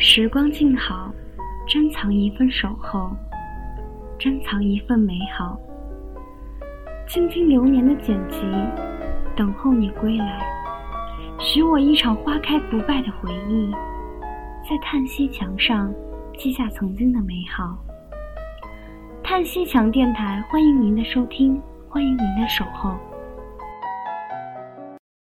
时光静好珍藏一份守候珍藏一份美好。静听流年的剪辑等候你归来许我一场花开不败的回忆在叹息墙上记下曾经的美好。叹息墙电台欢迎您的收听欢迎您的守候。